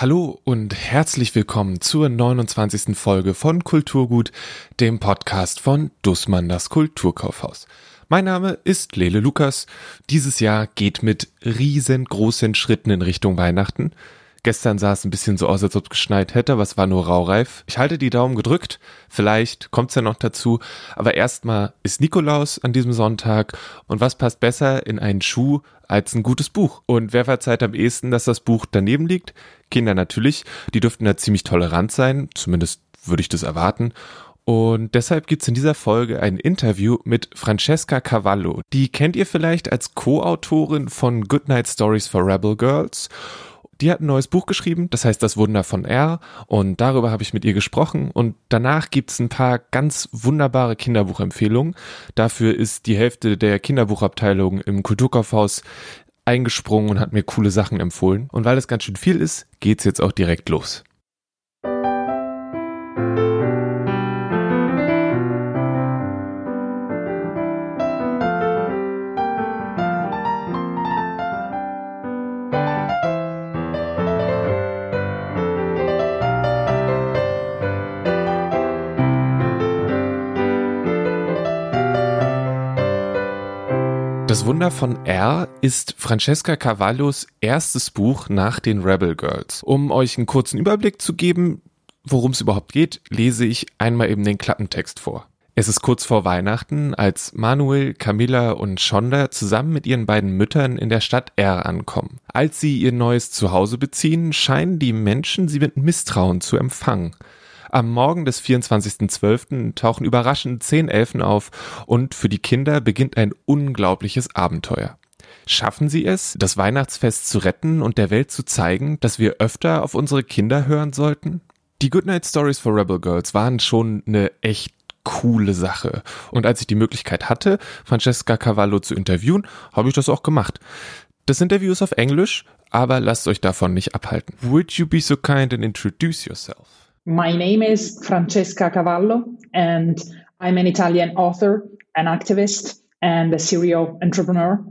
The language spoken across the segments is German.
Hallo und herzlich willkommen zur 29. Folge von Kulturgut, dem Podcast von Dussmann das Kulturkaufhaus. Mein Name ist Lele Lukas. Dieses Jahr geht mit riesengroßen Schritten in Richtung Weihnachten. Gestern sah es ein bisschen so aus, als ob es geschneit hätte, was war nur raureif. Ich halte die Daumen gedrückt. Vielleicht kommt's ja noch dazu. Aber erstmal ist Nikolaus an diesem Sonntag. Und was passt besser in einen Schuh als ein gutes Buch? Und wer verzeiht am ehesten, dass das Buch daneben liegt? Kinder natürlich. Die dürften da ziemlich tolerant sein. Zumindest würde ich das erwarten. Und deshalb gibt's in dieser Folge ein Interview mit Francesca Cavallo. Die kennt ihr vielleicht als Co-Autorin von Goodnight Stories for Rebel Girls. Die hat ein neues Buch geschrieben, das heißt Das Wunder von R. Und darüber habe ich mit ihr gesprochen. Und danach gibt's ein paar ganz wunderbare Kinderbuchempfehlungen. Dafür ist die Hälfte der Kinderbuchabteilung im Kulturkaufhaus eingesprungen und hat mir coole Sachen empfohlen. Und weil es ganz schön viel ist, geht's jetzt auch direkt los. Das Wunder von R ist Francesca Cavallos erstes Buch nach den Rebel Girls. Um euch einen kurzen Überblick zu geben, worum es überhaupt geht, lese ich einmal eben den Klappentext vor. Es ist kurz vor Weihnachten, als Manuel, Camilla und Shonda zusammen mit ihren beiden Müttern in der Stadt R ankommen. Als sie ihr neues Zuhause beziehen, scheinen die Menschen sie mit Misstrauen zu empfangen. Am Morgen des 24.12. tauchen überraschend zehn Elfen auf und für die Kinder beginnt ein unglaubliches Abenteuer. Schaffen sie es, das Weihnachtsfest zu retten und der Welt zu zeigen, dass wir öfter auf unsere Kinder hören sollten? Die Goodnight Stories for Rebel Girls waren schon eine echt coole Sache. Und als ich die Möglichkeit hatte, Francesca Cavallo zu interviewen, habe ich das auch gemacht. Das Interview ist auf Englisch, aber lasst euch davon nicht abhalten. Would you be so kind and introduce yourself? My name is Francesca Cavallo, and I'm an Italian author, an activist, and a serial entrepreneur.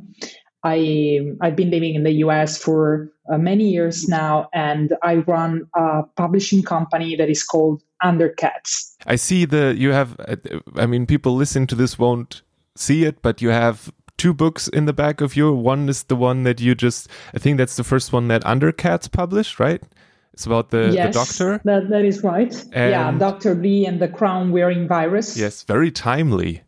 I, I've been living in the US for uh, many years now, and I run a publishing company that is called Undercats. I see the you have. I mean, people listening to this won't see it, but you have two books in the back of you. One is the one that you just. I think that's the first one that Undercats published, right? It's about the, yes, the doctor. That, that is right. And yeah, Dr. Lee and the crown wearing virus. Yes, very timely.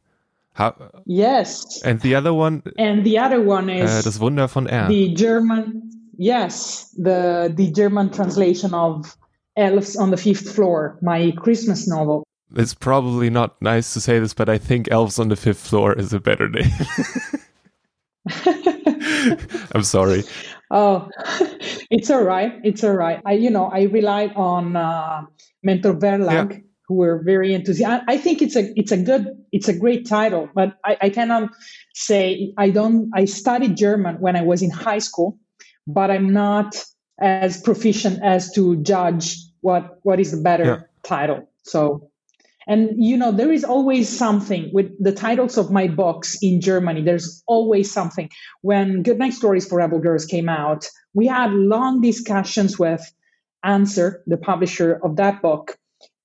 How, yes. And the other one. And the other one is. Uh, das Wunder von R. The German. Yes, the the German translation of Elves on the Fifth Floor, my Christmas novel. It's probably not nice to say this, but I think Elves on the Fifth Floor is a better name. I'm sorry. Oh, it's all right. It's all right. I, you know, I relied on uh, Mentor Verlag, yeah. who were very enthusiastic. I think it's a, it's a good, it's a great title, but I, I cannot say I don't. I studied German when I was in high school, but I'm not as proficient as to judge what what is the better yeah. title. So and you know, there is always something with the titles of my books in Germany. There's always something. When Goodnight Stories for Rebel Girls came out, we had long discussions with Answer, the publisher of that book.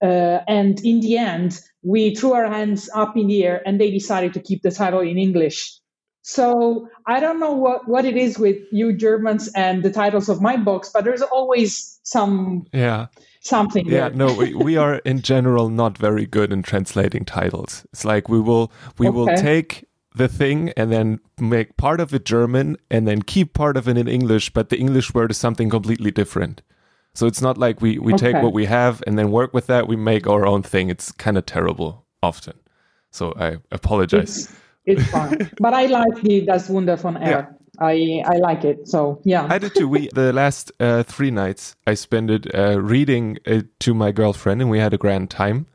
Uh, and in the end, we threw our hands up in the air and they decided to keep the title in English. So I don't know what, what it is with you Germans and the titles of my books, but there's always some yeah something. Yeah, no, we, we are in general not very good in translating titles. It's like we will we Okay. will take the thing and then make part of it German and then keep part of it in English, but the English word is something completely different. So it's not like we, we take what we have and then work with that. We make our own thing. It's kind of terrible often. So I apologize. It's, it's fine. but I like the Das Wunder von R. I I like it. So yeah. I did too. We the last uh, three nights I spent it uh, reading it to my girlfriend, and we had a grand time.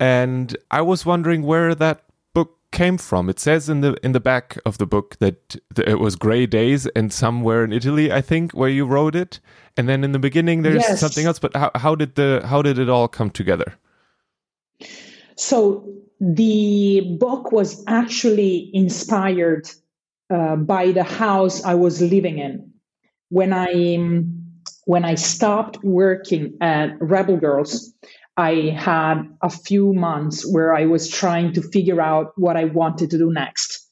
And I was wondering where that book came from. It says in the in the back of the book that it was gray days and somewhere in Italy, I think, where you wrote it. And then in the beginning, there's Yes. something else. But how, how did the how did it all come together? So the book was actually inspired uh, by the house I was living in when I um, when I stopped working at Rebel Girls, I had a few months where I was trying to figure out what I wanted to do next.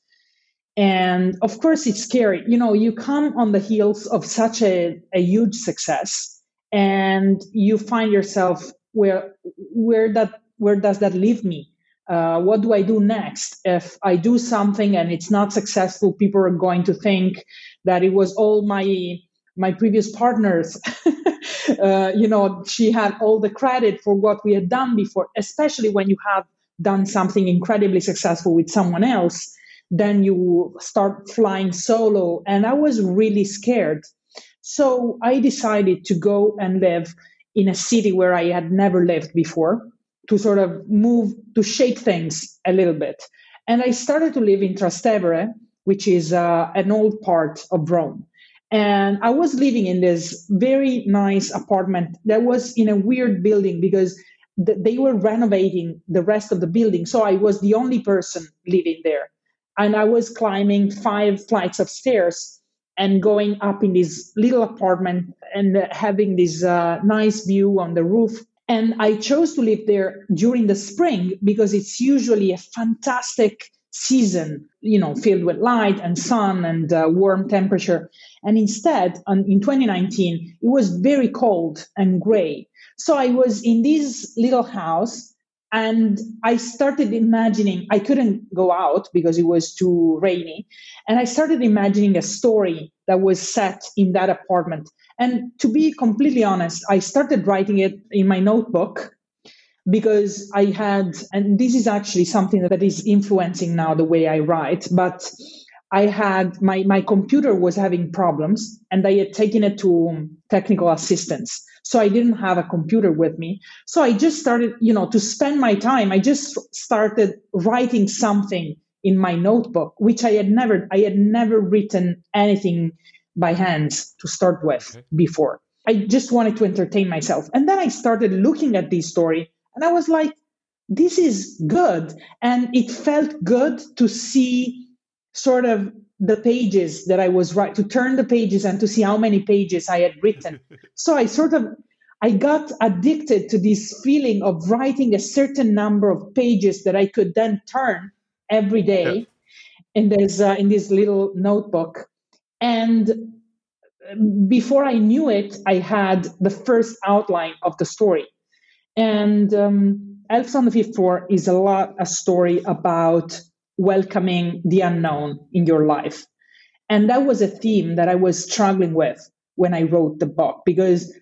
And of course, it's scary. You know, you come on the heels of such a, a huge success and you find yourself where where that where does that leave me? Uh, what do I do next? If I do something and it's not successful, people are going to think that it was all my my previous partners. uh, you know, she had all the credit for what we had done before, especially when you have done something incredibly successful with someone else. Then you start flying solo. And I was really scared. So I decided to go and live in a city where I had never lived before to sort of move, to shake things a little bit. And I started to live in Trastevere, which is uh, an old part of Rome. And I was living in this very nice apartment that was in a weird building because th- they were renovating the rest of the building. So I was the only person living there. And I was climbing five flights of stairs and going up in this little apartment and having this uh, nice view on the roof. And I chose to live there during the spring because it's usually a fantastic season, you know, filled with light and sun and uh, warm temperature. And instead, on, in 2019, it was very cold and gray. So I was in this little house and I started imagining, I couldn't go out because it was too rainy. And I started imagining a story that was set in that apartment. And to be completely honest, I started writing it in my notebook because I had, and this is actually something that is influencing now the way I write, but I had my, my computer was having problems and I had taken it to technical assistance. So I didn't have a computer with me. So I just started, you know, to spend my time. I just started writing something in my notebook, which I had never, I had never written anything by hand to start with okay. before. I just wanted to entertain myself. And then I started looking at this story and I was like, this is good. And it felt good to see sort of the pages that I was right to turn the pages and to see how many pages I had written. so I sort of I got addicted to this feeling of writing a certain number of pages that I could then turn every day yeah. in this uh, in this little notebook. And before I knew it, I had the first outline of the story. And um, Elves on the Fifth Floor is a lot a story about welcoming the unknown in your life. And that was a theme that I was struggling with when I wrote the book because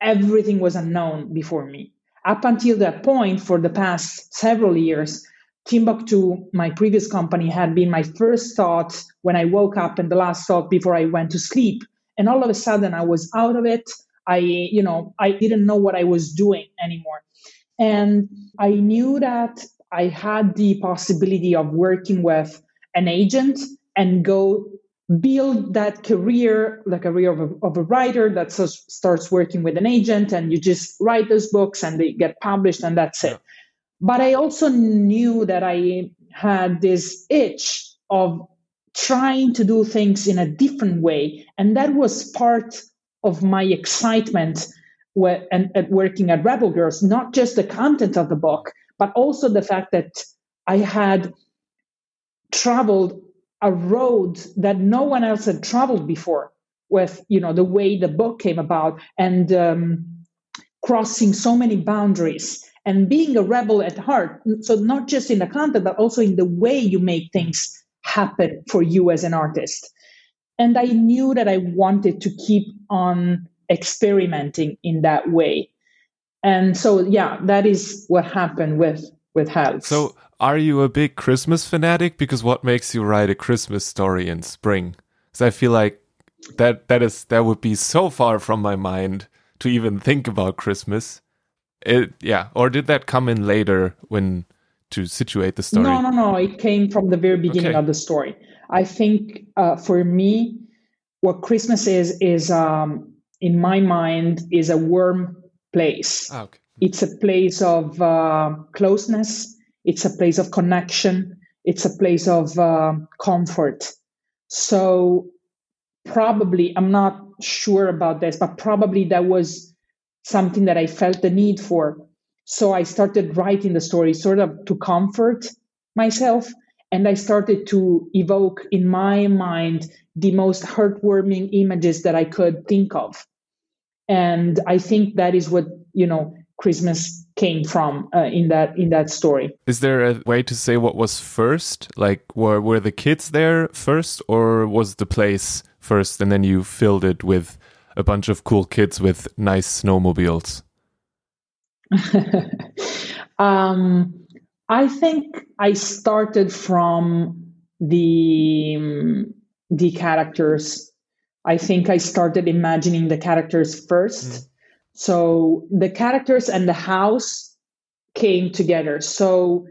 everything was unknown before me. Up until that point, for the past several years, Timbuktu, my previous company, had been my first thought when I woke up and the last thought before I went to sleep. And all of a sudden, I was out of it. I, you know, I didn't know what I was doing anymore. And I knew that I had the possibility of working with an agent and go build that career, the career of a, of a writer that starts working with an agent and you just write those books and they get published and that's it. But I also knew that I had this itch of trying to do things in a different way. And that was part of my excitement at working at Rebel Girls, not just the content of the book, but also the fact that I had traveled a road that no one else had traveled before with you know the way the book came about and um, crossing so many boundaries and being a rebel at heart so not just in the content but also in the way you make things happen for you as an artist. And i knew that i wanted to keep on experimenting in that way. And so yeah that is what happened with with health so are you a big christmas fanatic? Because what makes you write a christmas story in spring? Because i feel like that that is that would be so far from my mind to even think about christmas it yeah or did that come in later when to situate the story no no no it came from the very beginning okay. of the story i think uh, for me what christmas is is um, in my mind is a warm place. Ah, okay. It's a place of uh, closeness. It's a place of connection. It's a place of uh, comfort. So probably, I'm not sure about this, but probably that was something that I felt the need for. So I started writing the story sort of to comfort myself. And I started to evoke in my mind the most heartwarming images that I could think of. And I think that is what, you know, Christmas came from uh, in that in that story. Is there a way to say what was first? Like were were the kids there first or was the place first and then you filled it with a bunch of cool kids with nice snowmobiles? um, I think I started from the the characters. I think I started imagining the characters first. Mm. So the characters and the house came together. So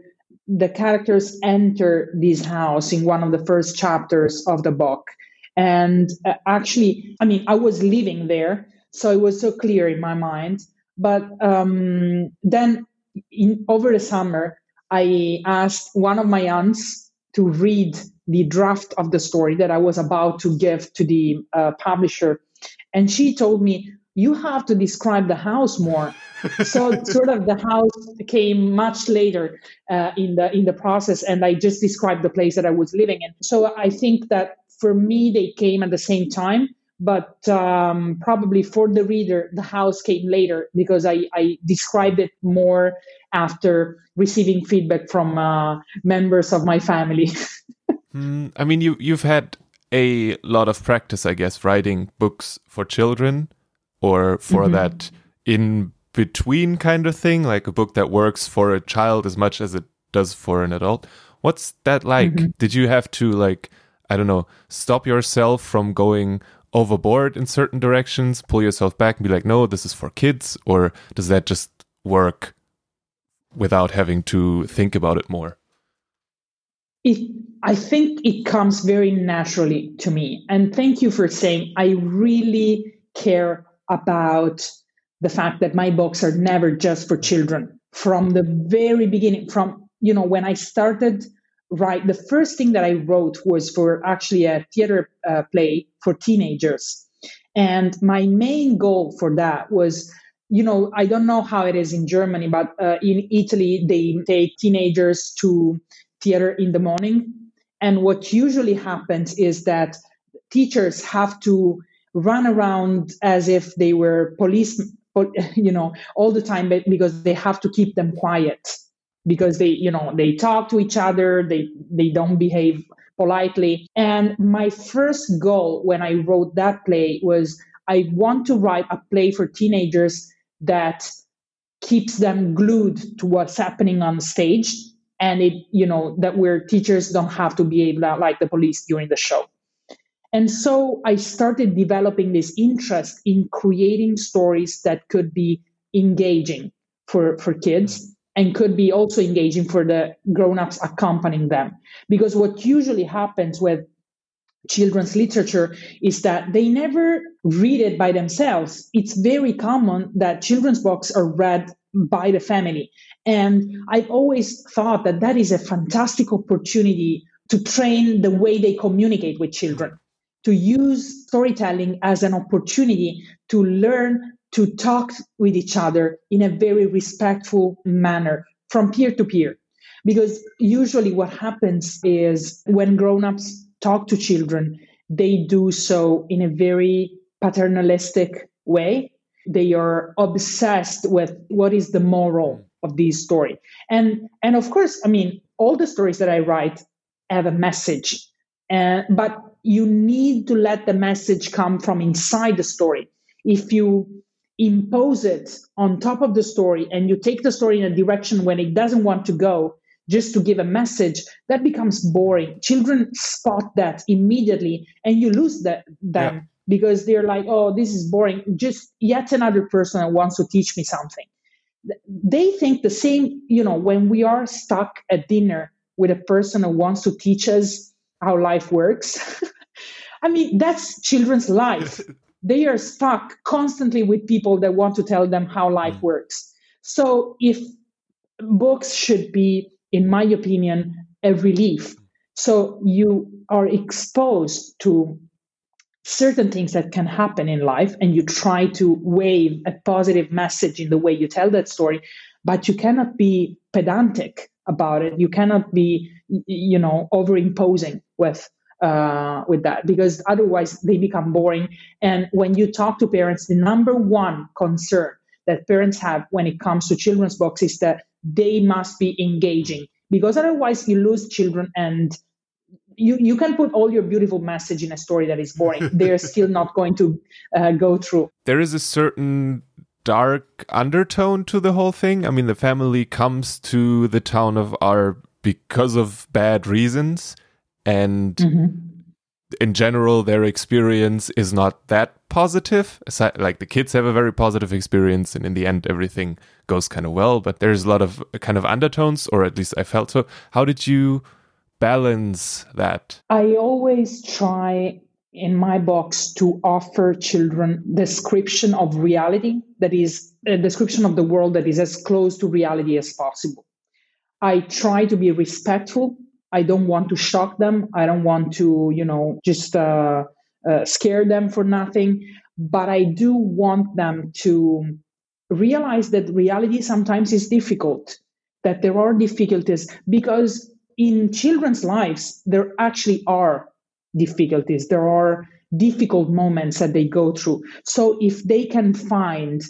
the characters enter this house in one of the first chapters of the book. And uh, actually, I mean, I was living there, so it was so clear in my mind. But um, then in, over the summer, I asked one of my aunts to read the draft of the story that I was about to give to the uh, publisher. And she told me, you have to describe the house more. so sort of the house came much later uh, in the in the process, and I just described the place that I was living in. So I think that for me they came at the same time, but um, probably for the reader the house came later because I, I described it more after receiving feedback from uh, members of my family. mm, I mean, you you've had a lot of practice, I guess, writing books for children or for mm-hmm. that in between kind of thing, like a book that works for a child as much as it does for an adult. What's that like? Mm-hmm. Did you have to like I don't know, stop yourself from going overboard in certain directions, pull yourself back and be like, no, this is for kids? Or does that just work without having to think about it more? It, I think it comes very naturally to me. And thank you for saying I really care about the fact that my books are never just for children. From the very beginning, from you know, when I started write, the first thing that I wrote was for actually a theater uh, play for teenagers. And my main goal for that was you know, I don't know how it is in Germany, but uh, in Italy, they take teenagers to theater in the morning. And what usually happens is that teachers have to run around as if they were police, you know, all the time because they have to keep them quiet because they, you know, they talk to each other, they they don't behave politely. And my first goal when I wrote that play was I want to write a play for teenagers that keeps them glued to what's happening on stage and it you know that where teachers don't have to be able like the police during the show and so i started developing this interest in creating stories that could be engaging for for kids and could be also engaging for the grown-ups accompanying them because what usually happens with children's literature is that they never read it by themselves. It's very common that children's books are read by the family. And I've always thought that that is a fantastic opportunity to train the way they communicate with children, to use storytelling as an opportunity to learn to talk with each other in a very respectful manner from peer to peer. Because usually what happens is when grown-ups talk to children, they do so in a very paternalistic way. They are obsessed with what is the moral of this story. And and of course, I mean, all the stories that I write have a message. But you need to let the message come from inside the story. If you impose it on top of the story and you take the story in a direction when it doesn't want to go, just to give a message, that becomes boring. Children spot that immediately and you lose that, them yeah. because they're like, oh, this is boring. Just yet another person that wants to teach me something. They think the same, you know, when we are stuck at dinner with a person who wants to teach us how life works. I mean, that's children's life. They are stuck constantly with people that want to tell them how life mm. works. So if books should be in my opinion, a relief. So you are exposed to certain things that can happen in life and you try to wave a positive message in the way you tell that story but you cannot be pedantic about it you cannot be you know overimposing with uh, with that because otherwise they become boring and when you talk to parents the number one concern that parents have when it comes to children's books is that they must be engaging because otherwise you lose children and you, you can put all your beautiful message in a story that is boring. They're still not going to uh, go through. There is a certain dark undertone to the whole thing. I mean, the family comes to the town of R because of bad reasons. And mm-hmm. in general, their experience is not that positive. Like the kids have a very positive experience, and in the end, everything goes kind of well. But there's a lot of kind of undertones, or at least I felt so. How did you balance that? I always try in my box to offer children description of reality that is a description of the world that is as close to reality as possible. I try to be respectful. I don't want to shock them. I don't want to, you know, just uh, uh, scare them for nothing. But I do want them to realize that reality sometimes is difficult, that there are difficulties because in children's lives, there actually are difficulties. There are difficult moments that they go through. So if they can find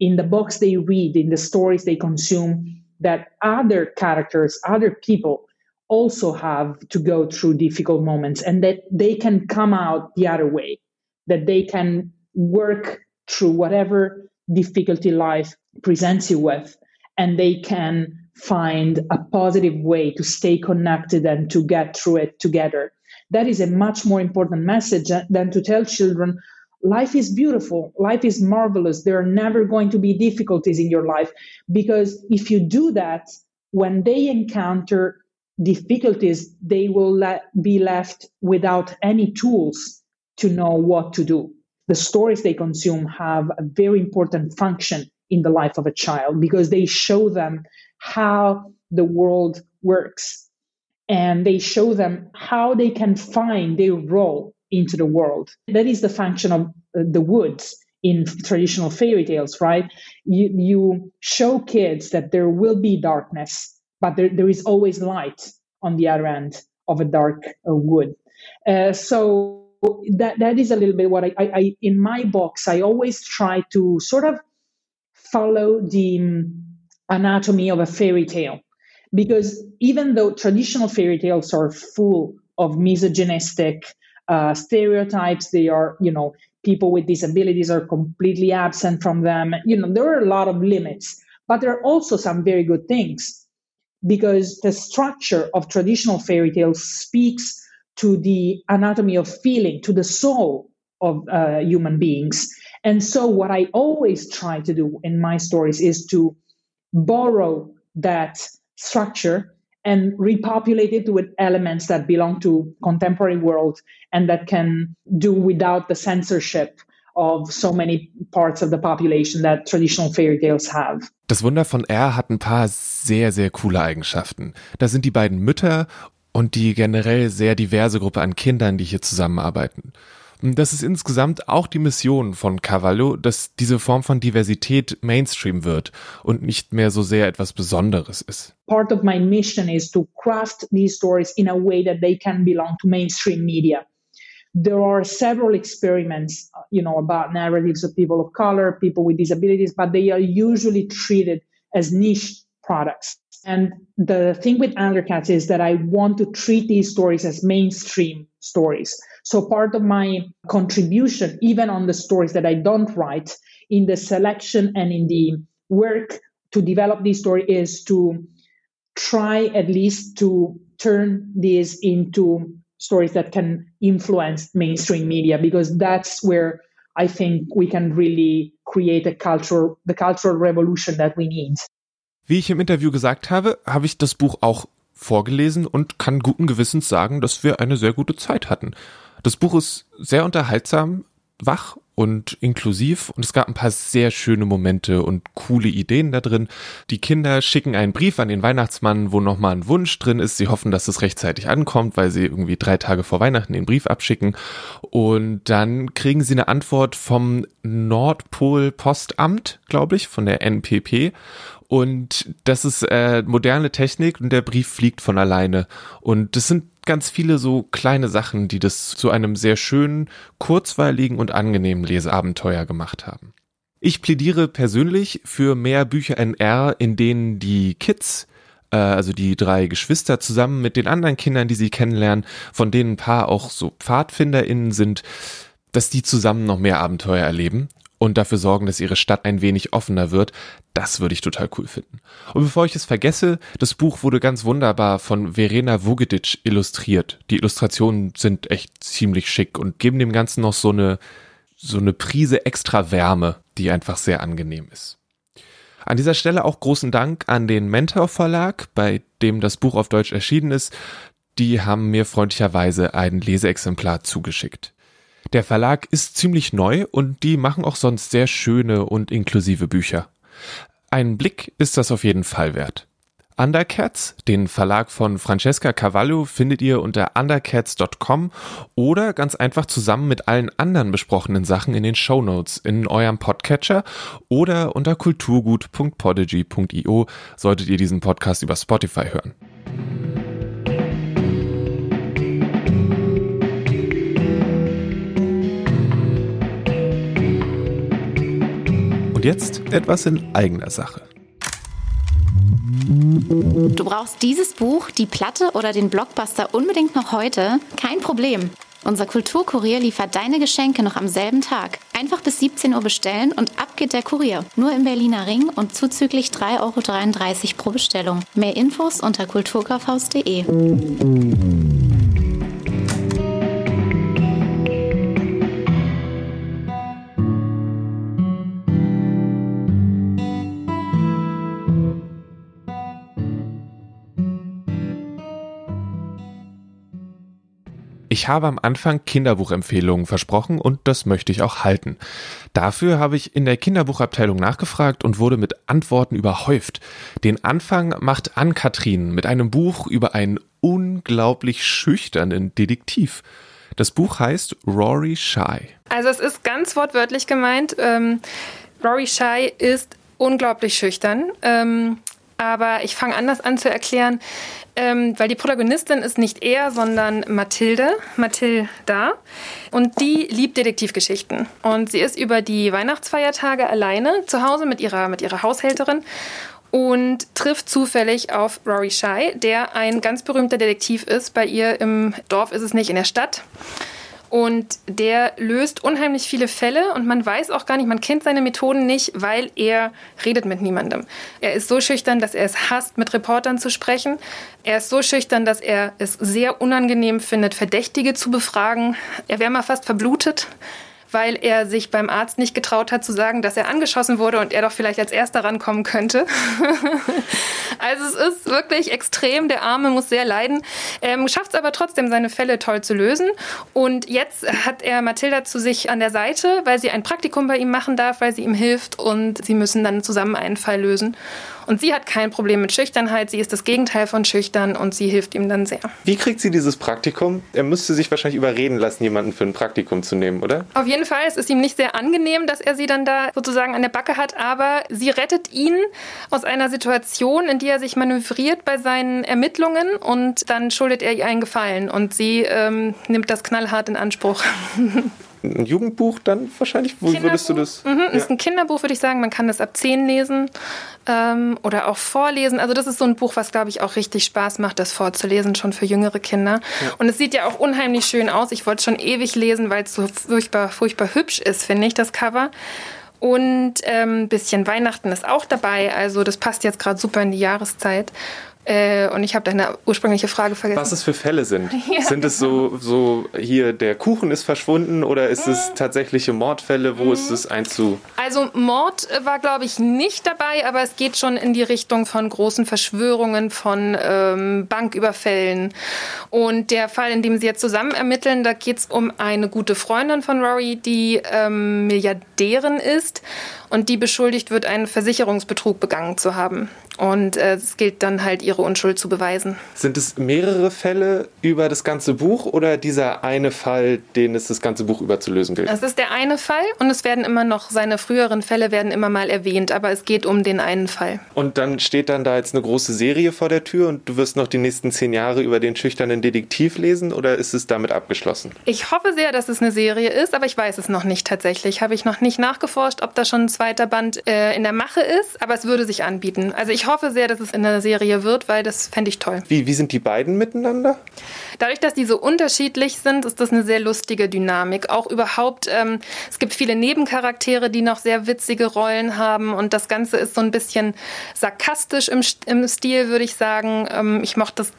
in the books they read, in the stories they consume, that other characters, other people also have to go through difficult moments and that they can come out the other way, that they can work through whatever difficulty life presents you with, and they can find a positive way to stay connected and to get through it together. That is a much more important message than to tell children life is beautiful, life is marvelous. There are never going to be difficulties in your life. Because if you do that, when they encounter difficulties, they will le- be left without any tools to know what to do. The stories they consume have a very important function in the life of a child because they show them how the world works and they show them how they can find their role into the world. That is the function of uh, the woods in traditional fairy tales, right? You, you show kids that there will be darkness, but there, there is always light on the other end of a dark uh, wood. Uh, so that that is a little bit what I, I, I, in my box I always try to sort of follow the anatomy of a fairy tale. Because even though traditional fairy tales are full of misogynistic uh, stereotypes, they are, you know, people with disabilities are completely absent from them. You know, there are a lot of limits, but there are also some very good things because the structure of traditional fairy tales speaks to the anatomy of feeling, to the soul of uh, human beings. And so, what I always try to do in my stories is to borrow that structure and repopulate it with elements that belong to contemporary world and that can do without the censorship of so many parts of the population that traditional fairy tales have. Das Wunder von R hat ein paar sehr, sehr coole Eigenschaften. Da sind die beiden Mütter und die generell sehr diverse Gruppe an Kindern, die hier zusammenarbeiten. Das ist insgesamt auch die Mission von Cavallo, dass diese Form von Diversität Mainstream wird und nicht mehr so sehr etwas Besonderes ist. Part of my mission is to craft these stories in a way that they can belong to mainstream media. There are several experiments, you know, about narratives of people of color, people with disabilities, but they are usually treated as niche products. And the thing with Undercats is that I want to treat these stories as mainstream stories. So part of my contribution, even on the stories that I don't write, in the selection and in the work to develop this story is to try at least to turn these into stories that can influence mainstream media because that's where I think we can really create a cultural the cultural revolution that we need. Wie ich im Interview gesagt habe, habe ich das Buch auch vorgelesen und kann guten Gewissens sagen, dass wir eine sehr gute Zeit hatten. Das Buch ist sehr unterhaltsam, wach und inklusiv und es gab ein paar sehr schöne Momente und coole Ideen da drin. Die Kinder schicken einen Brief an den Weihnachtsmann, wo nochmal ein Wunsch drin ist. Sie hoffen, dass es rechtzeitig ankommt, weil sie irgendwie drei Tage vor Weihnachten den Brief abschicken. Und dann kriegen sie eine Antwort vom Nordpol Postamt, glaube ich, von der NPP. Und das ist äh, moderne Technik und der Brief fliegt von alleine. Und das sind ganz viele so kleine Sachen, die das zu einem sehr schönen, kurzweiligen und angenehmen Leseabenteuer gemacht haben. Ich plädiere persönlich für mehr Bücher NR, in denen die Kids äh, also die drei Geschwister zusammen mit den anderen Kindern, die sie kennenlernen, von denen ein paar auch so PfadfinderInnen sind, dass die zusammen noch mehr Abenteuer erleben und dafür sorgen, dass ihre Stadt ein wenig offener wird. Das würde ich total cool finden. Und bevor ich es vergesse, das Buch wurde ganz wunderbar von Verena Vugedic illustriert. Die Illustrationen sind echt ziemlich schick und geben dem Ganzen noch so eine, so eine Prise extra Wärme, die einfach sehr angenehm ist. An dieser Stelle auch großen Dank an den Mentor Verlag, bei dem das Buch auf Deutsch erschienen ist. Die haben mir freundlicherweise ein Leseexemplar zugeschickt. Der Verlag ist ziemlich neu und die machen auch sonst sehr schöne und inklusive Bücher. Ein Blick ist das auf jeden Fall wert. Undercats, den Verlag von Francesca Cavallo, findet ihr unter undercats.com oder ganz einfach zusammen mit allen anderen besprochenen Sachen in den Show Notes in eurem Podcatcher oder unter kulturgut.podigy.io solltet ihr diesen Podcast über Spotify hören. Und jetzt etwas in eigener Sache. Du brauchst dieses Buch, die Platte oder den Blockbuster unbedingt noch heute? Kein Problem. Unser Kulturkurier liefert deine Geschenke noch am selben Tag. Einfach bis 17 Uhr bestellen und ab geht der Kurier. Nur im Berliner Ring und zuzüglich 3,33 Euro pro Bestellung. Mehr Infos unter kulturkaufhaus.de. Ich habe am Anfang Kinderbuchempfehlungen versprochen und das möchte ich auch halten. Dafür habe ich in der Kinderbuchabteilung nachgefragt und wurde mit Antworten überhäuft. Den Anfang macht Ann-Kathrin mit einem Buch über einen unglaublich schüchternen Detektiv. Das Buch heißt Rory Shy. Also es ist ganz wortwörtlich gemeint. Ähm, Rory Shy ist unglaublich schüchtern. Ähm, aber ich fange anders an zu erklären, ähm, weil die Protagonistin ist nicht er, sondern Mathilde, Mathilda. Und die liebt Detektivgeschichten. Und sie ist über die Weihnachtsfeiertage alleine zu Hause mit ihrer, mit ihrer Haushälterin und trifft zufällig auf Rory Shy, der ein ganz berühmter Detektiv ist. Bei ihr im Dorf ist es nicht, in der Stadt. Und der löst unheimlich viele Fälle und man weiß auch gar nicht, man kennt seine Methoden nicht, weil er redet mit niemandem. Er ist so schüchtern, dass er es hasst, mit Reportern zu sprechen. Er ist so schüchtern, dass er es sehr unangenehm findet, Verdächtige zu befragen. Er wäre mal fast verblutet weil er sich beim Arzt nicht getraut hat zu sagen, dass er angeschossen wurde und er doch vielleicht als erster rankommen könnte. also es ist wirklich extrem. Der Arme muss sehr leiden, ähm, schafft es aber trotzdem, seine Fälle toll zu lösen. Und jetzt hat er Mathilda zu sich an der Seite, weil sie ein Praktikum bei ihm machen darf, weil sie ihm hilft und sie müssen dann zusammen einen Fall lösen. Und sie hat kein Problem mit Schüchternheit, sie ist das Gegenteil von schüchtern und sie hilft ihm dann sehr. Wie kriegt sie dieses Praktikum? Er müsste sich wahrscheinlich überreden lassen, jemanden für ein Praktikum zu nehmen, oder? Auf jeden Fall, es ist ihm nicht sehr angenehm, dass er sie dann da sozusagen an der Backe hat, aber sie rettet ihn aus einer Situation, in die er sich manövriert bei seinen Ermittlungen und dann schuldet er ihr einen Gefallen und sie ähm, nimmt das knallhart in Anspruch. ein Jugendbuch dann wahrscheinlich? Wo würdest du das? Mhm, ja. Ist ein Kinderbuch, würde ich sagen. Man kann das ab 10 lesen ähm, oder auch vorlesen. Also das ist so ein Buch, was, glaube ich, auch richtig Spaß macht, das vorzulesen, schon für jüngere Kinder. Ja. Und es sieht ja auch unheimlich schön aus. Ich wollte schon ewig lesen, weil es so furchtbar, furchtbar hübsch ist, finde ich, das Cover. Und ein ähm, bisschen Weihnachten ist auch dabei. Also das passt jetzt gerade super in die Jahreszeit. Äh, und ich habe deine ursprüngliche Frage vergessen. Was es für Fälle sind. Ja, sind es so, so, hier der Kuchen ist verschwunden oder ist es äh. tatsächliche Mordfälle? Wo ist es einzu. Also Mord war, glaube ich, nicht dabei, aber es geht schon in die Richtung von großen Verschwörungen, von ähm, Banküberfällen. Und der Fall, in dem sie jetzt zusammen ermitteln, da geht es um eine gute Freundin von Rory, die ähm, Milliardärin ist und die beschuldigt wird, einen Versicherungsbetrug begangen zu haben. Und äh, es gilt dann halt, ihre Unschuld zu beweisen. Sind es mehrere Fälle über das ganze Buch oder dieser eine Fall, den es das ganze Buch über zu lösen gilt? Das ist der eine Fall und es werden immer noch, seine früheren Fälle werden immer mal erwähnt, aber es geht um den einen Fall. Und dann steht dann da jetzt eine große Serie vor der Tür und du wirst noch die nächsten zehn Jahre über den schüchternen Detektiv lesen oder ist es damit abgeschlossen? Ich hoffe sehr, dass es eine Serie ist, aber ich weiß es noch nicht tatsächlich. Habe ich noch nicht nachgeforscht, ob da schon ein zweiter Band äh, in der Mache ist, aber es würde sich anbieten. Also ich hoffe sehr, dass es in der Serie wird, weil das fände ich toll. Wie, wie sind die beiden miteinander? Dadurch, dass die so unterschiedlich sind, ist das eine sehr lustige Dynamik. Auch überhaupt, ähm, es gibt viele Nebencharaktere, die noch sehr witzige Rollen haben und das Ganze ist so ein bisschen sarkastisch im, im Stil, würde ich sagen. Ähm, ich mochte das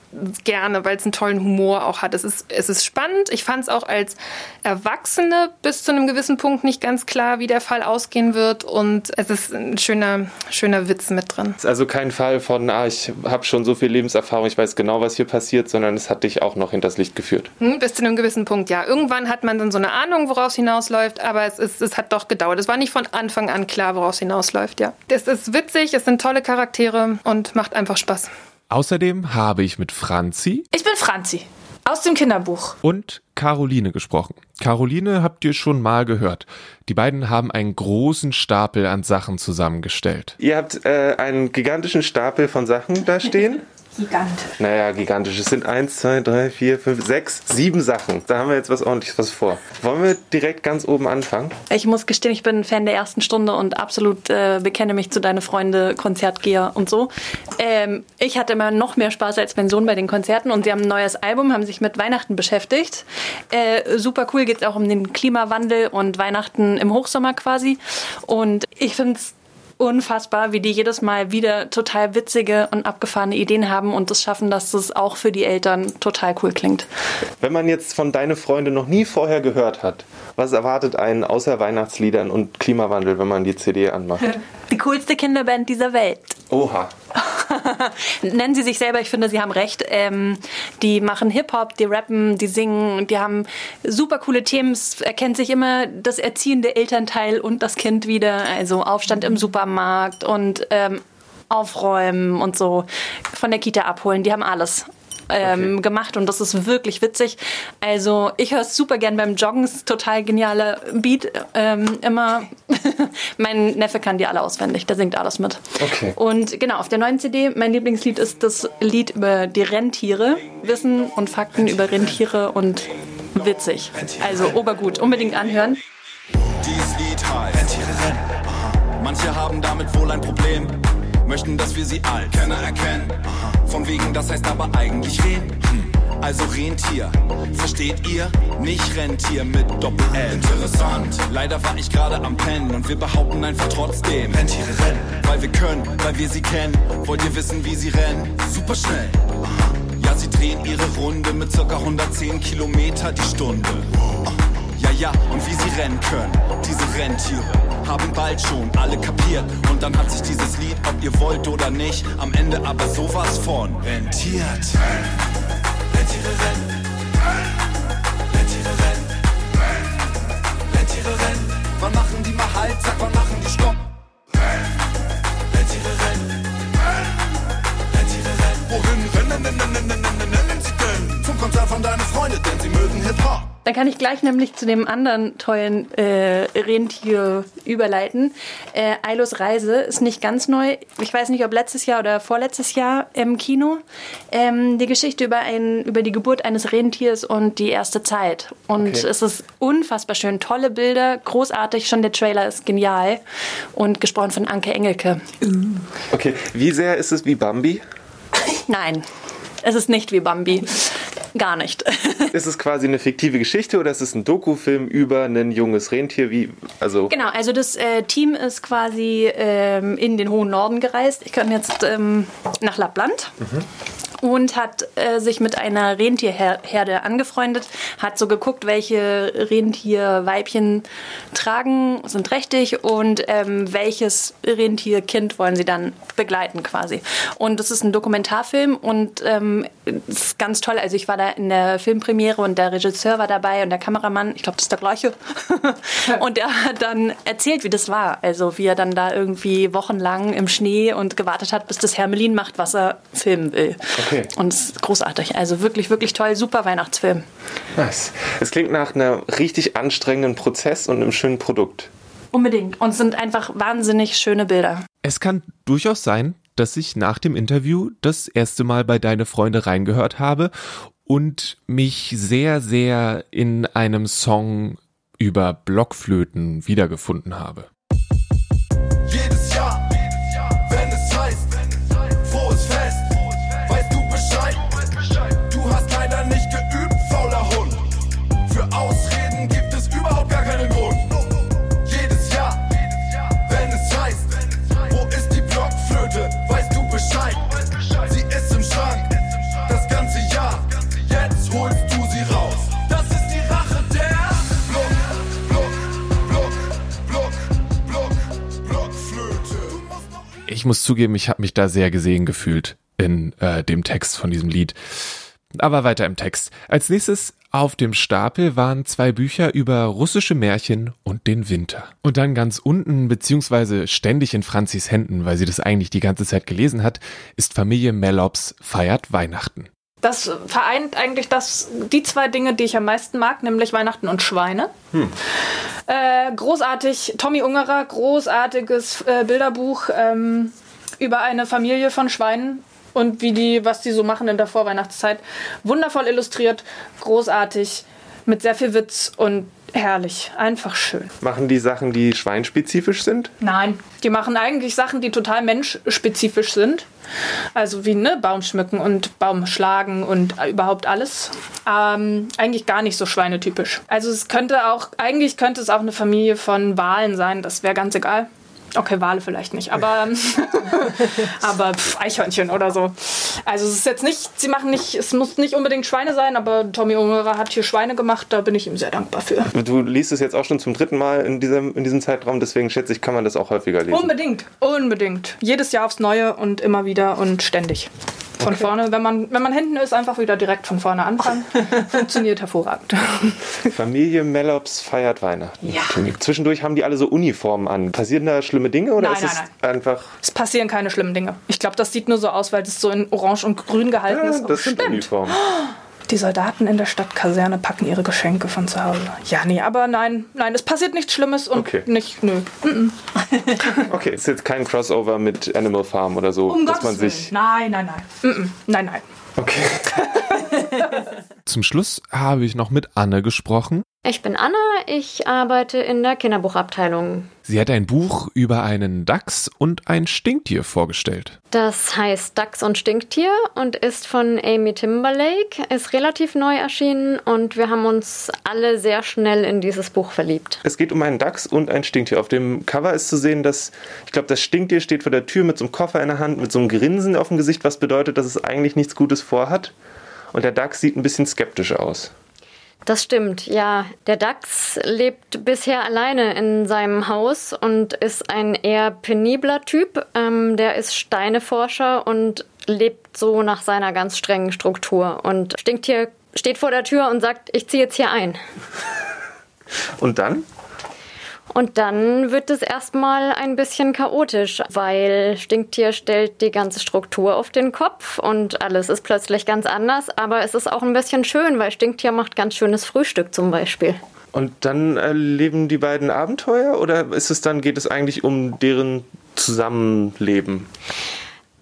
gerne, weil es einen tollen Humor auch hat. Es ist, es ist spannend. Ich fand es auch als Erwachsene bis zu einem gewissen Punkt nicht ganz klar, wie der Fall ausgehen wird und es ist ein schöner, schöner Witz mit drin. Es ist also kein Fall von, ah, ich habe schon so viel Lebenserfahrung, ich weiß genau, was hier passiert, sondern es hat dich auch noch hinters Licht geführt. Hm, bis zu einem gewissen Punkt, ja. Irgendwann hat man dann so eine Ahnung, woraus es hinausläuft, aber es, ist, es hat doch gedauert. Es war nicht von Anfang an klar, woraus es hinausläuft, ja. Es ist witzig, es sind tolle Charaktere und macht einfach Spaß. Außerdem habe ich mit Franzi. Ich bin Franzi. Aus dem Kinderbuch. Und Caroline gesprochen. Caroline habt ihr schon mal gehört. Die beiden haben einen großen Stapel an Sachen zusammengestellt. Ihr habt äh, einen gigantischen Stapel von Sachen da stehen. Gigantisch. Naja, gigantisch. Es sind eins, zwei, drei, vier, fünf, sechs, sieben Sachen. Da haben wir jetzt was ordentliches was vor. Wollen wir direkt ganz oben anfangen? Ich muss gestehen, ich bin Fan der ersten Stunde und absolut äh, bekenne mich zu deine Freunde, Konzertgeher und so. Ähm, ich hatte immer noch mehr Spaß als mein Sohn bei den Konzerten und sie haben ein neues Album, haben sich mit Weihnachten beschäftigt. Äh, super cool, geht es auch um den Klimawandel und Weihnachten im Hochsommer quasi. Und ich finde es unfassbar, wie die jedes Mal wieder total witzige und abgefahrene Ideen haben und es schaffen, dass das auch für die Eltern total cool klingt. Wenn man jetzt von Deine Freunde noch nie vorher gehört hat, was erwartet einen außer Weihnachtsliedern und Klimawandel, wenn man die CD anmacht? Die coolste Kinderband dieser Welt. Oha. Nennen sie sich selber, ich finde, sie haben recht. Ähm, die machen Hip-Hop, die rappen, die singen, die haben super coole Themen. Es erkennt sich immer das erziehende Elternteil und das Kind wieder. Also Aufstand im Supermarkt und ähm, Aufräumen und so von der Kita abholen. Die haben alles ähm, okay. gemacht und das ist wirklich witzig. Also ich höre es super gern beim Joggen, ist total genialer Beat. Ähm, immer, mein Neffe kann die alle auswendig, der singt alles mit. Okay. Und genau, auf der neuen CD, mein Lieblingslied ist das Lied über die Rentiere. Wissen und Fakten über Rentiere und witzig. Also obergut, unbedingt anhören. Dieses Lied heißt Rentiere rennen. Manche haben damit wohl ein Problem möchten, dass wir sie all kennen, erkennen. Von wegen, das heißt aber eigentlich wen? Hm. Also Rentier, versteht ihr? Nicht Rentier mit Doppel-L. Interessant. Leider war ich gerade am Pennen und wir behaupten einfach trotzdem. Rentiere rennen. Weil wir können, weil wir sie kennen. Wollt ihr wissen, wie sie rennen? Super schnell. Ja, sie drehen ihre Runde mit circa 110 Kilometer die Stunde. Ja, ja, und wie sie rennen können, diese Rentiere, haben bald schon alle kapiert. Und dann hat sich dieses Lied, ob ihr wollt oder nicht, am Ende aber sowas von rentiert. Rentiere rennen. Rentiere rennen. Rentiere rennen. Wann machen die mal Halt? Sag, wann machen die Stopp? Rentiere rennen. Rentiere rennen. Wohin rennen, rennen, rennen, rennen sie denn? Zum Konzert von deinen Freunden, denn sie mögen Hip-Hop. Dann kann ich gleich nämlich zu dem anderen tollen äh, Rentier überleiten. Äh, Ailos Reise ist nicht ganz neu. Ich weiß nicht, ob letztes Jahr oder vorletztes Jahr im Kino. Ähm, die Geschichte über, ein, über die Geburt eines Rentiers und die erste Zeit. Und okay. es ist unfassbar schön. Tolle Bilder, großartig. Schon der Trailer ist genial. Und gesprochen von Anke Engelke. Okay, wie sehr ist es wie Bambi? Nein, es ist nicht wie Bambi. Gar nicht. ist es quasi eine fiktive Geschichte oder ist es ein Dokufilm über ein junges Rentier? Wie, also genau, also das äh, Team ist quasi ähm, in den hohen Norden gereist. Ich kann jetzt ähm, nach Lappland. Mhm und hat äh, sich mit einer Rentierherde angefreundet, hat so geguckt, welche Rentierweibchen tragen, sind trächtig und ähm, welches Rentierkind wollen sie dann begleiten quasi. Und das ist ein Dokumentarfilm und ähm, ist ganz toll. Also ich war da in der Filmpremiere und der Regisseur war dabei und der Kameramann, ich glaube, das ist der gleiche. und der hat dann erzählt, wie das war. Also wie er dann da irgendwie wochenlang im Schnee und gewartet hat, bis das Hermelin macht, was er filmen will. Okay. Okay. Und es ist großartig. Also wirklich, wirklich toll. Super Weihnachtsfilm. Nice. Es klingt nach einem richtig anstrengenden Prozess und einem schönen Produkt. Unbedingt. Und es sind einfach wahnsinnig schöne Bilder. Es kann durchaus sein, dass ich nach dem Interview das erste Mal bei Deine Freunde reingehört habe und mich sehr, sehr in einem Song über Blockflöten wiedergefunden habe. Ich muss zugeben, ich habe mich da sehr gesehen gefühlt in äh, dem Text von diesem Lied. Aber weiter im Text. Als nächstes auf dem Stapel waren zwei Bücher über russische Märchen und den Winter. Und dann ganz unten, beziehungsweise ständig in Franzis Händen, weil sie das eigentlich die ganze Zeit gelesen hat, ist Familie Mellops feiert Weihnachten. Das vereint eigentlich das, die zwei Dinge, die ich am meisten mag, nämlich Weihnachten und Schweine. Hm. Äh, großartig, Tommy Ungerer, großartiges äh, Bilderbuch ähm, über eine Familie von Schweinen und wie die, was die so machen in der Vorweihnachtszeit. Wundervoll illustriert, großartig, mit sehr viel Witz und herrlich, einfach schön. Machen die Sachen, die schweinspezifisch sind? Nein, die machen eigentlich Sachen, die total menschspezifisch sind. Also wie ne, Baum schmücken und Baum schlagen und überhaupt alles. Ähm, eigentlich gar nicht so schweinetypisch. Also es könnte auch, eigentlich könnte es auch eine Familie von Walen sein, das wäre ganz egal. Okay, Wale vielleicht nicht, aber, aber pf, Eichhörnchen oder so. Also es ist jetzt nicht, sie machen nicht, es muss nicht unbedingt Schweine sein, aber Tommy Ungerer hat hier Schweine gemacht, da bin ich ihm sehr dankbar für. Du liest es jetzt auch schon zum dritten Mal in diesem, in diesem Zeitraum, deswegen schätze ich, kann man das auch häufiger lesen. Unbedingt, unbedingt. Jedes Jahr aufs Neue und immer wieder und ständig. Von okay. vorne, wenn man, wenn man hinten ist, einfach wieder direkt von vorne anfangen. Funktioniert hervorragend. Familie Mellops feiert Weihnachten. Ja. Zwischendurch haben die alle so Uniformen an. Passieren da schlimme Dinge oder nein, ist nein, es nein. einfach. Es passieren keine schlimmen Dinge. Ich glaube, das sieht nur so aus, weil es so in Orange und Grün gehalten ja, ist. Das oh, sind stimmt. Uniformen. Die Soldaten in der Stadtkaserne packen ihre Geschenke von zu Hause. Ja, nee, aber nein, nein, es passiert nichts Schlimmes und okay. nicht, nö. Mm -mm. okay, ist jetzt kein Crossover mit Animal Farm oder so, um dass Gottes man sich. Nein, nein, nein. Mm nein, nein. Okay. Zum Schluss habe ich noch mit Anne gesprochen. Ich bin Anna, ich arbeite in der Kinderbuchabteilung. Sie hat ein Buch über einen Dachs und ein Stinktier vorgestellt. Das heißt Dachs und Stinktier und ist von Amy Timberlake, ist relativ neu erschienen und wir haben uns alle sehr schnell in dieses Buch verliebt. Es geht um einen Dachs und ein Stinktier. Auf dem Cover ist zu sehen, dass, ich glaube, das Stinktier steht vor der Tür mit so einem Koffer in der Hand, mit so einem Grinsen auf dem Gesicht, was bedeutet, dass es eigentlich nichts Gutes vorhat. Und der Dachs sieht ein bisschen skeptisch aus. Das stimmt, ja. Der Dachs lebt bisher alleine in seinem Haus und ist ein eher penibler Typ. Ähm, der ist Steineforscher und lebt so nach seiner ganz strengen Struktur. Und Stinktier steht vor der Tür und sagt, ich ziehe jetzt hier ein. Und dann? Und dann wird es erstmal ein bisschen chaotisch, weil Stinktier stellt die ganze Struktur auf den Kopf und alles ist plötzlich ganz anders. Aber es ist auch ein bisschen schön, weil Stinktier macht ganz schönes Frühstück zum Beispiel. Und dann erleben die beiden Abenteuer oder ist es dann, geht es eigentlich um deren Zusammenleben?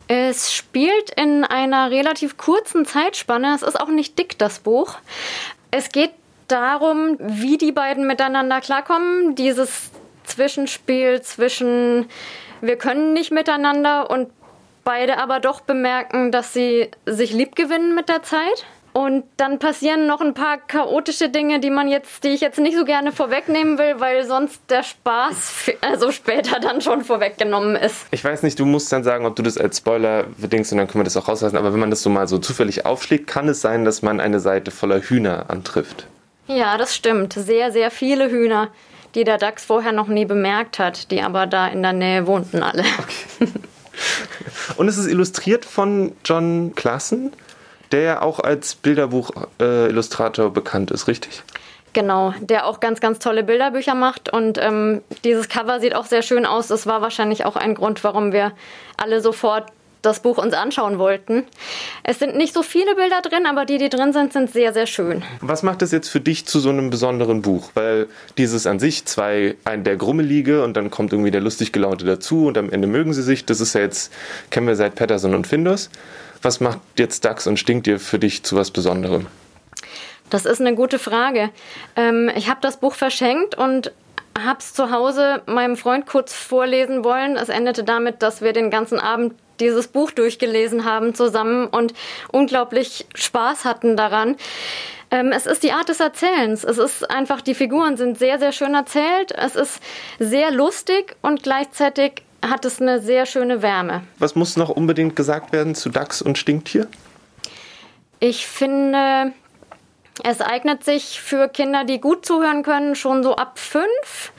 Es spielt in einer relativ kurzen Zeitspanne. Es ist auch nicht dick, das Buch. Es geht darum, wie die beiden miteinander klarkommen. Dieses Zwischenspiel zwischen wir können nicht miteinander und beide aber doch bemerken, dass sie sich lieb gewinnen mit der Zeit. Und dann passieren noch ein paar chaotische Dinge, die man jetzt, die ich jetzt nicht so gerne vorwegnehmen will, weil sonst der Spaß also später dann schon vorweggenommen ist. Ich weiß nicht, du musst dann sagen, ob du das als Spoiler bedingst und dann können wir das auch rauslassen. Aber wenn man das so mal so zufällig aufschlägt, kann es sein, dass man eine Seite voller Hühner antrifft. Ja, das stimmt. Sehr, sehr viele Hühner, die der Dachs vorher noch nie bemerkt hat, die aber da in der Nähe wohnten alle. Okay. Und es ist illustriert von John Klassen der ja auch als Bilderbuch-Illustrator äh, bekannt ist, richtig? Genau, der auch ganz, ganz tolle Bilderbücher macht und ähm, dieses Cover sieht auch sehr schön aus. Das war wahrscheinlich auch ein Grund, warum wir alle sofort das Buch uns anschauen wollten. Es sind nicht so viele Bilder drin, aber die, die drin sind, sind sehr, sehr schön. Was macht es jetzt für dich zu so einem besonderen Buch? Weil dieses an sich, zwei, ein der Grummelige und dann kommt irgendwie der lustig gelaunte dazu und am Ende mögen sie sich. Das ist ja jetzt, kennen wir seit Patterson und Findus. Was macht jetzt DAX und stinkt dir für dich zu was Besonderem? Das ist eine gute Frage. Ähm, ich habe das Buch verschenkt und habe es zu Hause meinem Freund kurz vorlesen wollen. Es endete damit, dass wir den ganzen Abend dieses Buch durchgelesen haben zusammen und unglaublich Spaß hatten daran. Ähm, es ist die Art des Erzählens. Es ist einfach, die Figuren sind sehr, sehr schön erzählt. Es ist sehr lustig und gleichzeitig hat es eine sehr schöne Wärme. Was muss noch unbedingt gesagt werden zu Dachs und Stinktier? Ich finde, es eignet sich für Kinder, die gut zuhören können, schon so ab fünf.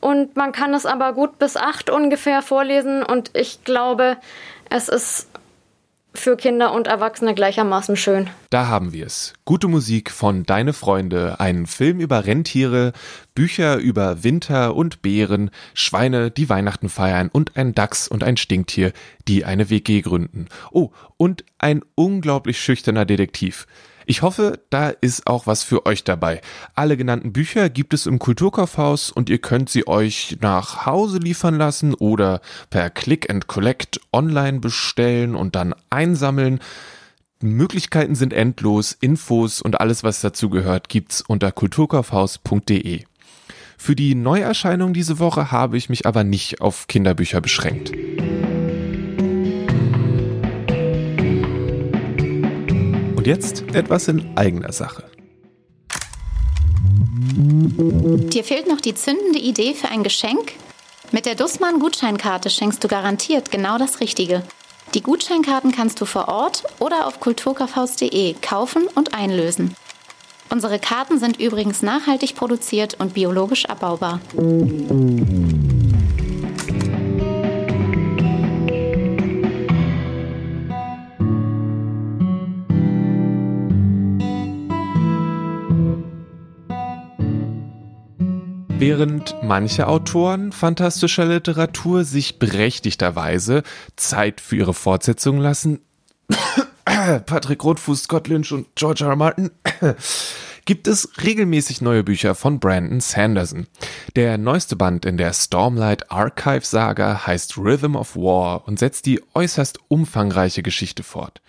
Und man kann es aber gut bis acht ungefähr vorlesen. Und ich glaube, es ist für Kinder und Erwachsene gleichermaßen schön. Da haben wir es. Gute Musik von Deine Freunde, einen Film über Rentiere, Bücher über Winter und Bären, Schweine, die Weihnachten feiern und ein Dachs und ein Stinktier, die eine WG gründen. Oh, und ein unglaublich schüchterner Detektiv. Ich hoffe, da ist auch was für euch dabei. Alle genannten Bücher gibt es im Kulturkaufhaus und ihr könnt sie euch nach Hause liefern lassen oder per Click and Collect online bestellen und dann einsammeln. Möglichkeiten sind endlos, Infos und alles, was dazu gehört, gibt's unter kulturkaufhaus.de. Für die Neuerscheinung diese Woche habe ich mich aber nicht auf Kinderbücher beschränkt. Und jetzt etwas in eigener Sache. Dir fehlt noch die zündende Idee für ein Geschenk? Mit der Dussmann Gutscheinkarte schenkst du garantiert genau das Richtige. Die Gutscheinkarten kannst du vor Ort oder auf kulturkaufhaus.de kaufen und einlösen. Unsere Karten sind übrigens nachhaltig produziert und biologisch abbaubar. Während manche Autoren fantastischer Literatur sich berechtigterweise Zeit für ihre Fortsetzung lassen, Patrick Rothfuß, Scott Lynch und George R. R. Martin, gibt es regelmäßig neue Bücher von Brandon Sanderson. Der neueste Band in der Stormlight Archive Saga heißt Rhythm of War und setzt die äußerst umfangreiche Geschichte fort.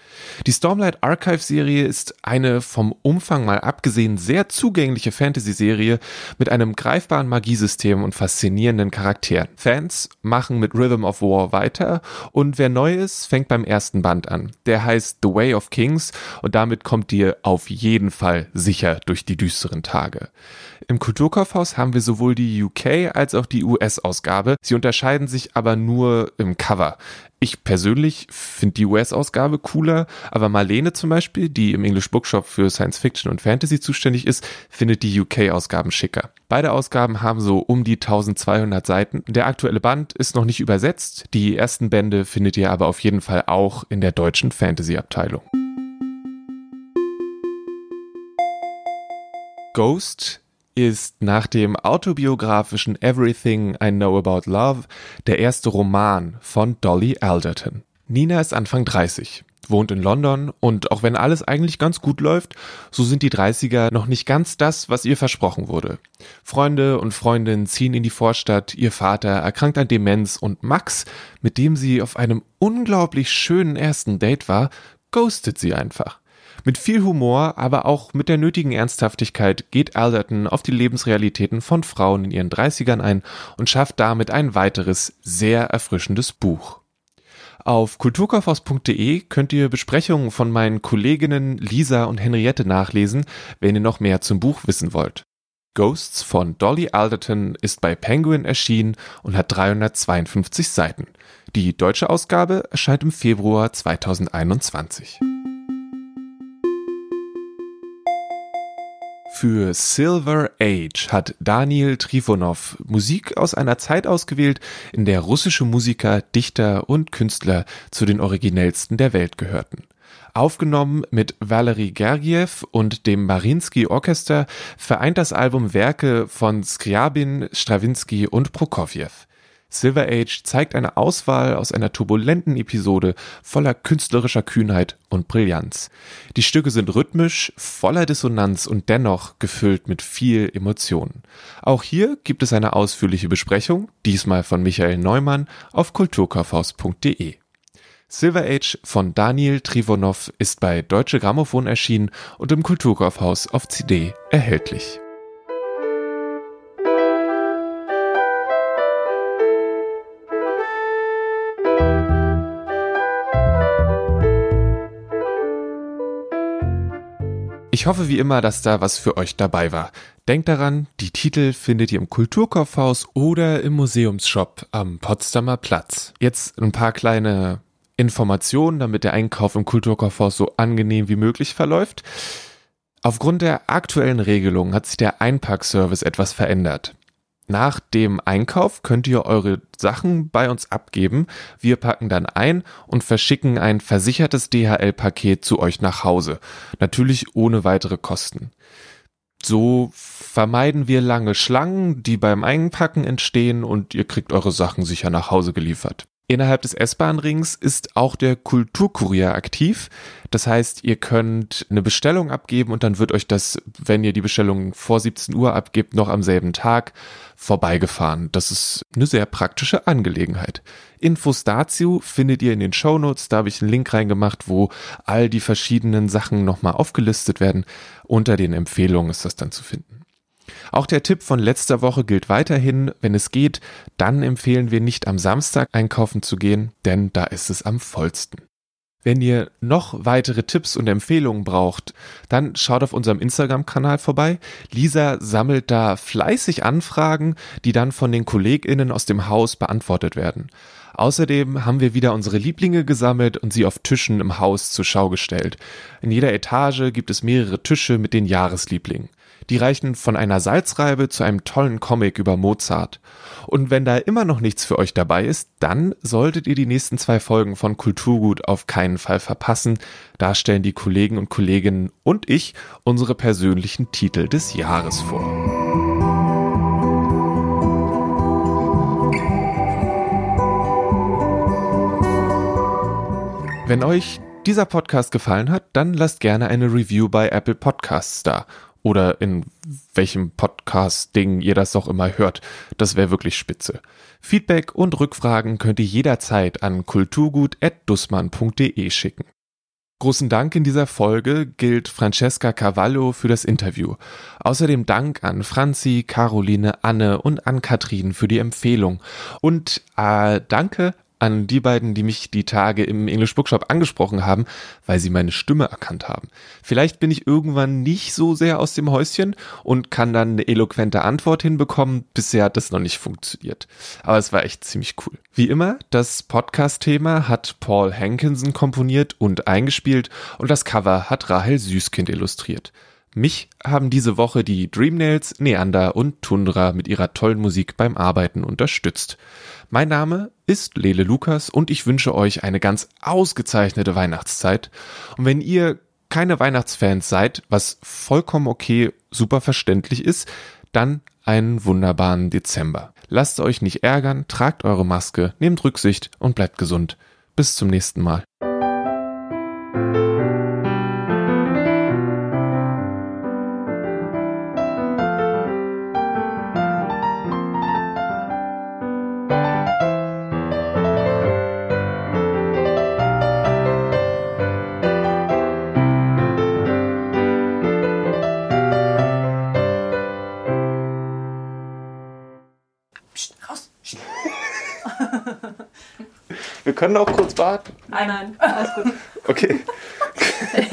Die Stormlight Archive Serie ist eine vom Umfang mal abgesehen sehr zugängliche Fantasy-Serie mit einem greifbaren Magiesystem und faszinierenden Charakteren. Fans machen mit Rhythm of War weiter und wer neu ist, fängt beim ersten Band an. Der heißt The Way of Kings und damit kommt dir auf jeden Fall sicher durch die düsteren Tage. Im Kulturkaufhaus haben wir sowohl die UK als auch die US-Ausgabe. Sie unterscheiden sich aber nur im Cover. Ich persönlich finde die US-Ausgabe cooler, aber Marlene zum Beispiel, die im English Bookshop für Science Fiction und Fantasy zuständig ist, findet die UK-Ausgaben schicker. Beide Ausgaben haben so um die 1200 Seiten. Der aktuelle Band ist noch nicht übersetzt. Die ersten Bände findet ihr aber auf jeden Fall auch in der deutschen Fantasy-Abteilung. Ghost ist nach dem autobiografischen Everything I Know About Love der erste Roman von Dolly Alderton. Nina ist Anfang 30, wohnt in London und auch wenn alles eigentlich ganz gut läuft, so sind die 30er noch nicht ganz das, was ihr versprochen wurde. Freunde und Freundinnen ziehen in die Vorstadt, ihr Vater erkrankt an Demenz und Max, mit dem sie auf einem unglaublich schönen ersten Date war, ghostet sie einfach. Mit viel Humor, aber auch mit der nötigen Ernsthaftigkeit geht Alderton auf die Lebensrealitäten von Frauen in ihren 30ern ein und schafft damit ein weiteres, sehr erfrischendes Buch. Auf kulturkaufhaus.de könnt ihr Besprechungen von meinen Kolleginnen Lisa und Henriette nachlesen, wenn ihr noch mehr zum Buch wissen wollt. Ghosts von Dolly Alderton ist bei Penguin erschienen und hat 352 Seiten. Die deutsche Ausgabe erscheint im Februar 2021. Für Silver Age hat Daniel Trifonov Musik aus einer Zeit ausgewählt, in der russische Musiker, Dichter und Künstler zu den originellsten der Welt gehörten. Aufgenommen mit Valery Gergiev und dem Marinsky Orchester vereint das Album Werke von Skriabin, Stravinsky und Prokofjew. Silver Age zeigt eine Auswahl aus einer turbulenten Episode voller künstlerischer Kühnheit und Brillanz. Die Stücke sind rhythmisch, voller Dissonanz und dennoch gefüllt mit viel Emotionen. Auch hier gibt es eine ausführliche Besprechung, diesmal von Michael Neumann auf kulturkaufhaus.de. Silver Age von Daniel Trivonov ist bei Deutsche Grammophon erschienen und im Kulturkaufhaus auf CD erhältlich. Ich hoffe wie immer, dass da was für euch dabei war. Denkt daran, die Titel findet ihr im Kulturkaufhaus oder im Museumsshop am Potsdamer Platz. Jetzt ein paar kleine Informationen, damit der Einkauf im Kulturkaufhaus so angenehm wie möglich verläuft. Aufgrund der aktuellen Regelung hat sich der Einpackservice etwas verändert. Nach dem Einkauf könnt ihr eure Sachen bei uns abgeben. Wir packen dann ein und verschicken ein versichertes DHL-Paket zu euch nach Hause. Natürlich ohne weitere Kosten. So vermeiden wir lange Schlangen, die beim Einpacken entstehen und ihr kriegt eure Sachen sicher nach Hause geliefert. Innerhalb des S-Bahn-Rings ist auch der Kulturkurier aktiv. Das heißt, ihr könnt eine Bestellung abgeben und dann wird euch das, wenn ihr die Bestellung vor 17 Uhr abgebt, noch am selben Tag vorbeigefahren. Das ist eine sehr praktische Angelegenheit. Infos dazu findet ihr in den Show Notes. Da habe ich einen Link reingemacht, wo all die verschiedenen Sachen nochmal aufgelistet werden. Unter den Empfehlungen ist das dann zu finden. Auch der Tipp von letzter Woche gilt weiterhin. Wenn es geht, dann empfehlen wir nicht am Samstag einkaufen zu gehen, denn da ist es am vollsten. Wenn ihr noch weitere Tipps und Empfehlungen braucht, dann schaut auf unserem Instagram-Kanal vorbei. Lisa sammelt da fleißig Anfragen, die dann von den KollegInnen aus dem Haus beantwortet werden. Außerdem haben wir wieder unsere Lieblinge gesammelt und sie auf Tischen im Haus zur Schau gestellt. In jeder Etage gibt es mehrere Tische mit den Jahreslieblingen. Die reichen von einer Salzreibe zu einem tollen Comic über Mozart. Und wenn da immer noch nichts für euch dabei ist, dann solltet ihr die nächsten zwei Folgen von Kulturgut auf keinen Fall verpassen. Da stellen die Kollegen und Kolleginnen und ich unsere persönlichen Titel des Jahres vor. Wenn euch dieser Podcast gefallen hat, dann lasst gerne eine Review bei Apple Podcasts da oder in welchem Podcast-Ding ihr das auch immer hört. Das wäre wirklich spitze. Feedback und Rückfragen könnt ihr jederzeit an kulturgut.dussmann.de schicken. Großen Dank in dieser Folge gilt Francesca Cavallo für das Interview. Außerdem Dank an Franzi, Caroline, Anne und an Katrin für die Empfehlung. Und äh, danke an die beiden, die mich die Tage im English Bookshop angesprochen haben, weil sie meine Stimme erkannt haben. Vielleicht bin ich irgendwann nicht so sehr aus dem Häuschen und kann dann eine eloquente Antwort hinbekommen. Bisher hat das noch nicht funktioniert. Aber es war echt ziemlich cool. Wie immer, das Podcast-Thema hat Paul Hankinson komponiert und eingespielt und das Cover hat Rahel Süßkind illustriert. Mich haben diese Woche die Dreamnails, Neander und Tundra mit ihrer tollen Musik beim Arbeiten unterstützt. Mein Name ist Lele Lukas und ich wünsche euch eine ganz ausgezeichnete Weihnachtszeit. Und wenn ihr keine Weihnachtsfans seid, was vollkommen okay, super verständlich ist, dann einen wunderbaren Dezember. Lasst euch nicht ärgern, tragt eure Maske, nehmt Rücksicht und bleibt gesund. Bis zum nächsten Mal. Können auch kurz warten. Nein, nein, alles gut. Okay.